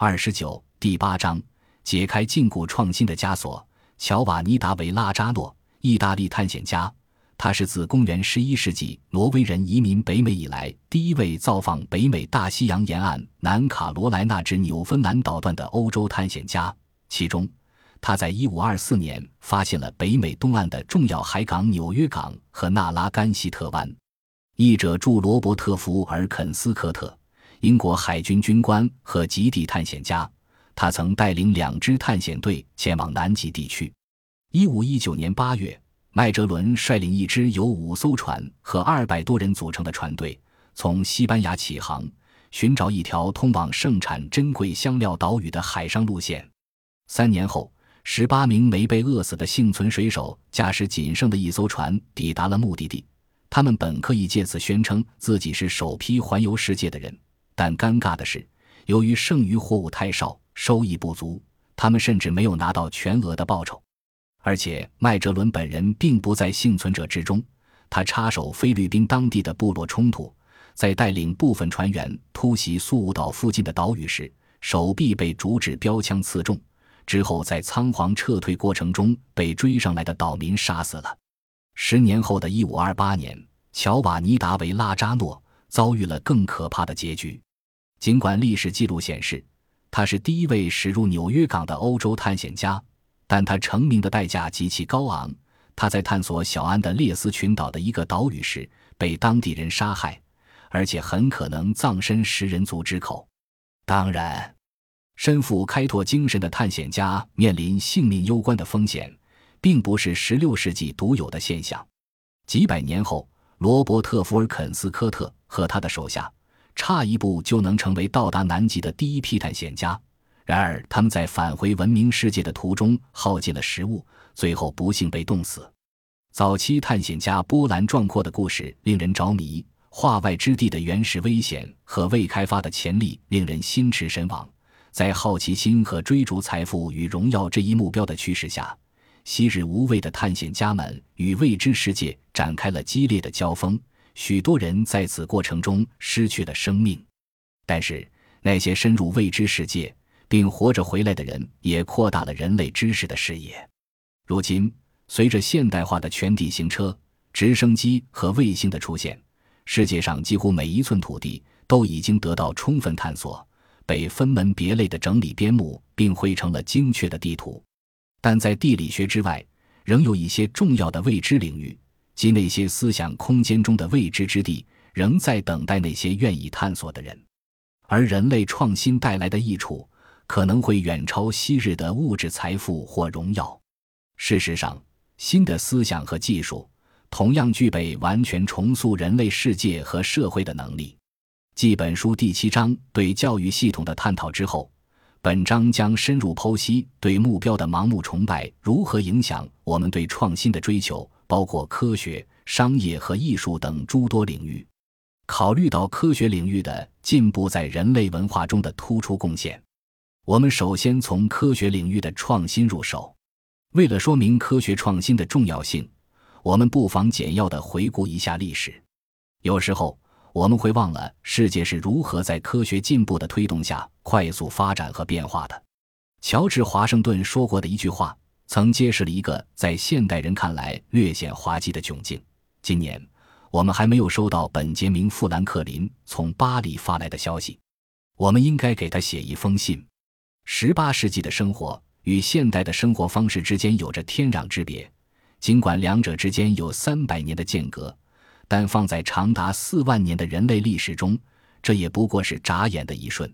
二十九第八章解开禁锢创新的枷锁。乔瓦尼·达维拉扎诺，意大利探险家，他是自公元十一世纪挪威人移民北美以来第一位造访北美大西洋沿岸南卡罗来纳至纽芬兰岛段的欧洲探险家。其中，他在一五二四年发现了北美东岸的重要海港纽约港和纳拉甘西特湾。译者著罗伯特·福尔肯斯科特。英国海军军官和极地探险家，他曾带领两支探险队前往南极地区。一五一九年八月，麦哲伦率领一支由五艘船和二百多人组成的船队，从西班牙起航，寻找一条通往盛产珍贵香料岛屿的海上路线。三年后，十八名没被饿死的幸存水手驾驶仅剩的一艘船抵达了目的地。他们本可以借此宣称自己是首批环游世界的人。但尴尬的是，由于剩余货物太少，收益不足，他们甚至没有拿到全额的报酬。而且麦哲伦本人并不在幸存者之中，他插手菲律宾当地的部落冲突，在带领部分船员突袭苏武岛附近的岛屿时，手臂被竹制标枪刺中，之后在仓皇撤退过程中被追上来的岛民杀死了。十年后的一五二八年，乔瓦尼·达维拉扎诺遭遇了更可怕的结局。尽管历史记录显示，他是第一位驶入纽约港的欧洲探险家，但他成名的代价极其高昂。他在探索小安的列斯群岛的一个岛屿时，被当地人杀害，而且很可能葬身食人族之口。当然，身负开拓精神的探险家面临性命攸关的风险，并不是16世纪独有的现象。几百年后，罗伯特·福尔肯斯科特和他的手下。差一步就能成为到达南极的第一批探险家，然而他们在返回文明世界的途中耗尽了食物，最后不幸被冻死。早期探险家波澜壮阔的故事令人着迷，化外之地的原始危险和未开发的潜力令人心驰神往。在好奇心和追逐财富与荣耀这一目标的驱使下，昔日无畏的探险家们与未知世界展开了激烈的交锋。许多人在此过程中失去了生命，但是那些深入未知世界并活着回来的人也扩大了人类知识的视野。如今，随着现代化的全地形车、直升机和卫星的出现，世界上几乎每一寸土地都已经得到充分探索，被分门别类的整理编目，并绘成了精确的地图。但在地理学之外，仍有一些重要的未知领域。即那些思想空间中的未知之地，仍在等待那些愿意探索的人，而人类创新带来的益处，可能会远超昔日的物质财富或荣耀。事实上，新的思想和技术同样具备完全重塑人类世界和社会的能力。继本书第七章对教育系统的探讨之后，本章将深入剖析对目标的盲目崇拜如何影响我们对创新的追求。包括科学、商业和艺术等诸多领域。考虑到科学领域的进步在人类文化中的突出贡献，我们首先从科学领域的创新入手。为了说明科学创新的重要性，我们不妨简要的回顾一下历史。有时候我们会忘了世界是如何在科学进步的推动下快速发展和变化的。乔治·华盛顿说过的一句话。曾揭示了一个在现代人看来略显滑稽的窘境。今年，我们还没有收到本杰明·富兰克林从巴黎发来的消息。我们应该给他写一封信。十八世纪的生活与现代的生活方式之间有着天壤之别，尽管两者之间有三百年的间隔，但放在长达四万年的人类历史中，这也不过是眨眼的一瞬。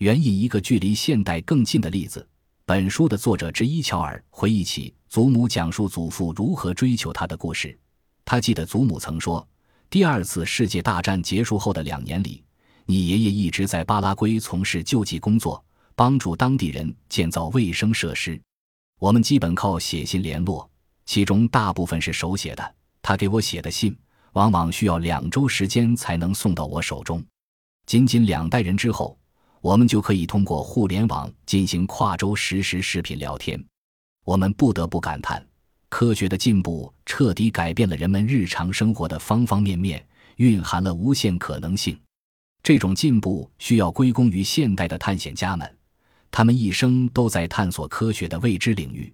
援引一个距离现代更近的例子。本书的作者之一乔尔回忆起祖母讲述祖父如何追求他的故事。他记得祖母曾说：“第二次世界大战结束后的两年里，你爷爷一直在巴拉圭从事救济工作，帮助当地人建造卫生设施。我们基本靠写信联络，其中大部分是手写的。他给我写的信往往需要两周时间才能送到我手中。仅仅两代人之后。”我们就可以通过互联网进行跨州实时视频聊天。我们不得不感叹，科学的进步彻底改变了人们日常生活的方方面面，蕴含了无限可能性。这种进步需要归功于现代的探险家们，他们一生都在探索科学的未知领域。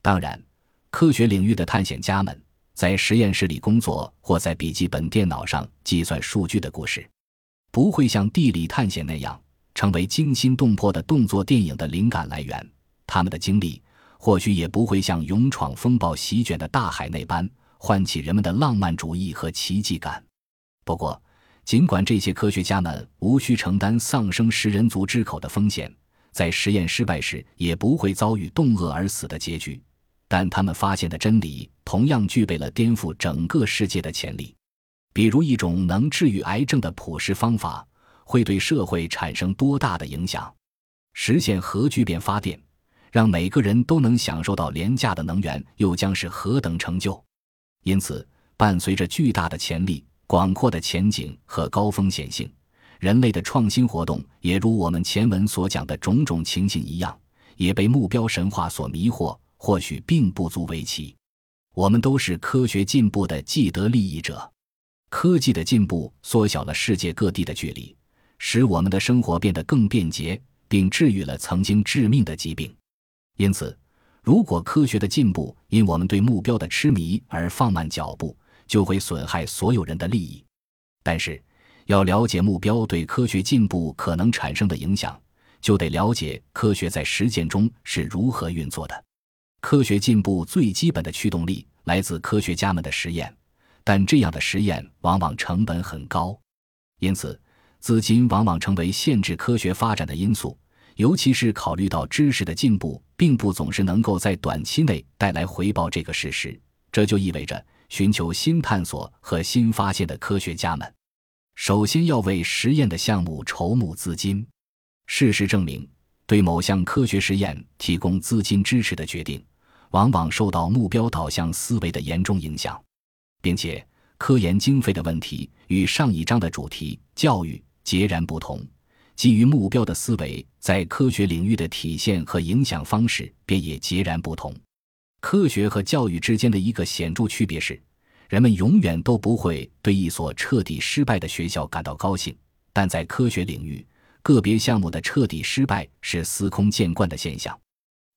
当然，科学领域的探险家们在实验室里工作或在笔记本电脑上计算数据的故事，不会像地理探险那样成为惊心动魄的动作电影的灵感来源。他们的经历或许也不会像勇闯风暴席卷的大海那般唤起人们的浪漫主义和奇迹感。不过，尽管这些科学家们无需承担丧生食人族之口的风险，在实验失败时也不会遭遇冻饿而死的结局，但他们发现的真理同样具备了颠覆整个世界的潜力。比如，一种能治愈癌症的朴实方法会对社会产生多大的影响？实现核聚变发电，让每个人都能享受到廉价的能源，又将是何等成就？因此，伴随着巨大的潜力。广阔的前景和高风险性，人类的创新活动也如我们前文所讲的种种情形一样，也被目标神话所迷惑。或许并不足为奇。我们都是科学进步的既得利益者。科技的进步缩小了世界各地的距离，使我们的生活变得更便捷，并治愈了曾经致命的疾病。因此，如果科学的进步因我们对目标的痴迷而放慢脚步，就会损害所有人的利益，但是要了解目标对科学进步可能产生的影响，就得了解科学在实践中是如何运作的。科学进步最基本的驱动力来自科学家们的实验，但这样的实验往往成本很高，因此资金往往成为限制科学发展的因素。尤其是考虑到知识的进步并不总是能够在短期内带来回报这个事实，这就意味着。寻求新探索和新发现的科学家们，首先要为实验的项目筹募资金。事实证明，对某项科学实验提供资金支持的决定，往往受到目标导向思维的严重影响，并且科研经费的问题与上一章的主题——教育截然不同。基于目标的思维在科学领域的体现和影响方式便也截然不同。科学和教育之间的一个显著区别是，人们永远都不会对一所彻底失败的学校感到高兴。但在科学领域，个别项目的彻底失败是司空见惯的现象。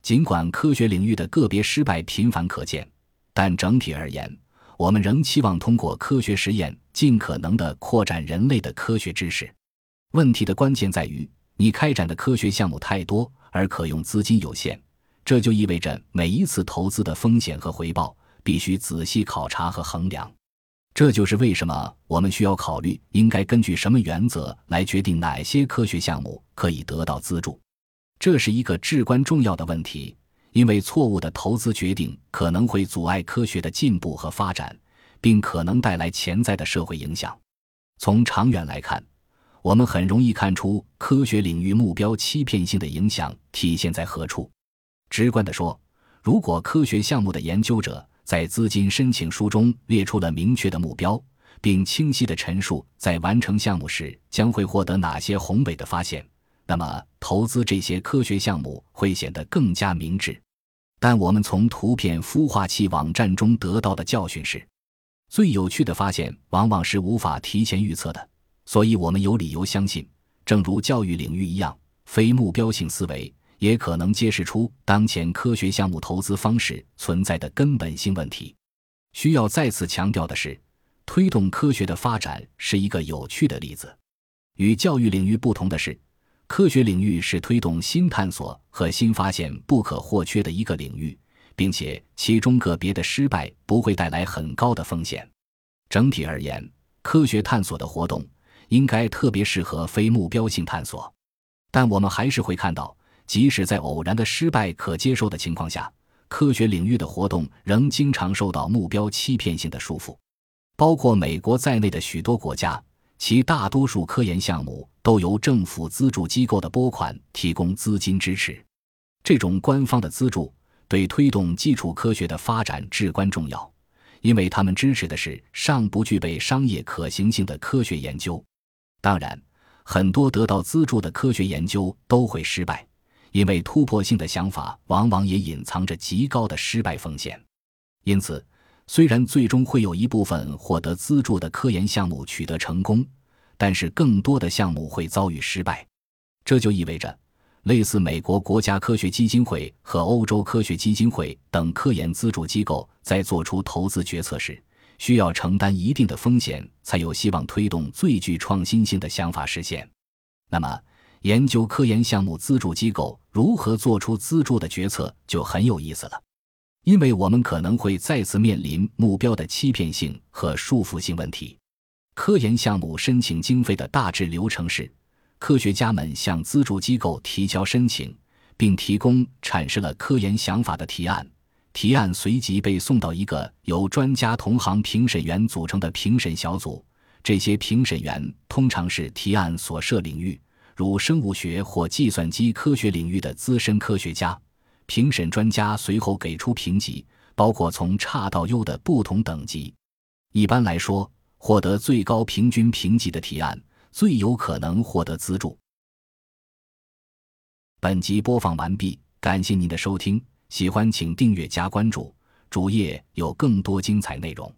尽管科学领域的个别失败频繁可见，但整体而言，我们仍期望通过科学实验尽可能地扩展人类的科学知识。问题的关键在于，你开展的科学项目太多，而可用资金有限。这就意味着每一次投资的风险和回报必须仔细考察和衡量。这就是为什么我们需要考虑应该根据什么原则来决定哪些科学项目可以得到资助。这是一个至关重要的问题，因为错误的投资决定可能会阻碍科学的进步和发展，并可能带来潜在的社会影响。从长远来看，我们很容易看出科学领域目标欺骗性的影响体现在何处。直观地说，如果科学项目的研究者在资金申请书中列出了明确的目标，并清晰地陈述在完成项目时将会获得哪些宏伟的发现，那么投资这些科学项目会显得更加明智。但我们从图片孵化器网站中得到的教训是，最有趣的发现往往是无法提前预测的。所以我们有理由相信，正如教育领域一样，非目标性思维。也可能揭示出当前科学项目投资方式存在的根本性问题。需要再次强调的是，推动科学的发展是一个有趣的例子。与教育领域不同的是，科学领域是推动新探索和新发现不可或缺的一个领域，并且其中个别的失败不会带来很高的风险。整体而言，科学探索的活动应该特别适合非目标性探索，但我们还是会看到。即使在偶然的失败可接受的情况下，科学领域的活动仍经常受到目标欺骗性的束缚。包括美国在内的许多国家，其大多数科研项目都由政府资助机构的拨款提供资金支持。这种官方的资助对推动基础科学的发展至关重要，因为他们支持的是尚不具备商业可行性的科学研究。当然，很多得到资助的科学研究都会失败。因为突破性的想法往往也隐藏着极高的失败风险，因此，虽然最终会有一部分获得资助的科研项目取得成功，但是更多的项目会遭遇失败。这就意味着，类似美国国家科学基金会和欧洲科学基金会等科研资助机构在做出投资决策时，需要承担一定的风险，才有希望推动最具创新性的想法实现。那么，研究科研项目资助机构如何做出资助的决策就很有意思了，因为我们可能会再次面临目标的欺骗性和束缚性问题。科研项目申请经费的大致流程是：科学家们向资助机构提交申请，并提供阐释了科研想法的提案。提案随即被送到一个由专家同行评审员组成的评审小组，这些评审员通常是提案所涉领域，如生物学或计算机科学领域的资深科学家。评审专家随后给出评级，包括从差到优的不同等级。一般来说，获得最高平均评级的提案最有可能获得资助。本集播放完毕，感谢您的收听。喜欢请订阅加关注，主页有更多精彩内容。